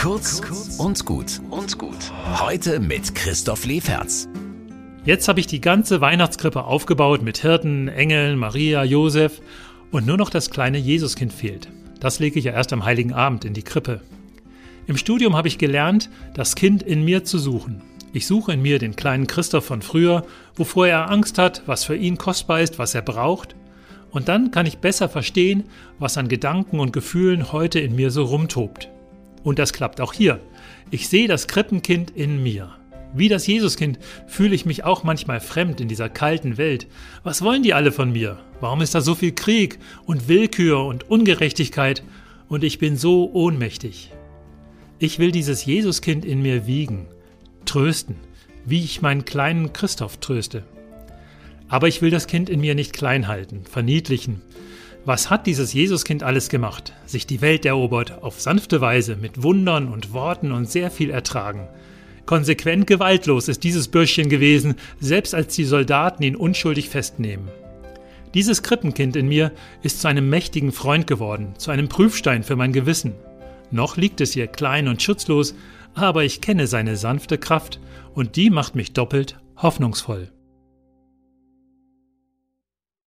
Kurz und gut und gut. Heute mit Christoph Leferz. Jetzt habe ich die ganze Weihnachtskrippe aufgebaut mit Hirten, Engeln, Maria, Josef und nur noch das kleine Jesuskind fehlt. Das lege ich ja erst am heiligen Abend in die Krippe. Im Studium habe ich gelernt, das Kind in mir zu suchen. Ich suche in mir den kleinen Christoph von früher, wovor er Angst hat, was für ihn kostbar ist, was er braucht. Und dann kann ich besser verstehen, was an Gedanken und Gefühlen heute in mir so rumtobt. Und das klappt auch hier. Ich sehe das Krippenkind in mir. Wie das Jesuskind fühle ich mich auch manchmal fremd in dieser kalten Welt. Was wollen die alle von mir? Warum ist da so viel Krieg und Willkür und Ungerechtigkeit und ich bin so ohnmächtig? Ich will dieses Jesuskind in mir wiegen, trösten, wie ich meinen kleinen Christoph tröste. Aber ich will das Kind in mir nicht klein halten, verniedlichen. Was hat dieses Jesuskind alles gemacht? Sich die Welt erobert, auf sanfte Weise, mit Wundern und Worten und sehr viel ertragen. Konsequent gewaltlos ist dieses Bürschchen gewesen, selbst als die Soldaten ihn unschuldig festnehmen. Dieses Krippenkind in mir ist zu einem mächtigen Freund geworden, zu einem Prüfstein für mein Gewissen. Noch liegt es hier klein und schutzlos, aber ich kenne seine sanfte Kraft, und die macht mich doppelt hoffnungsvoll.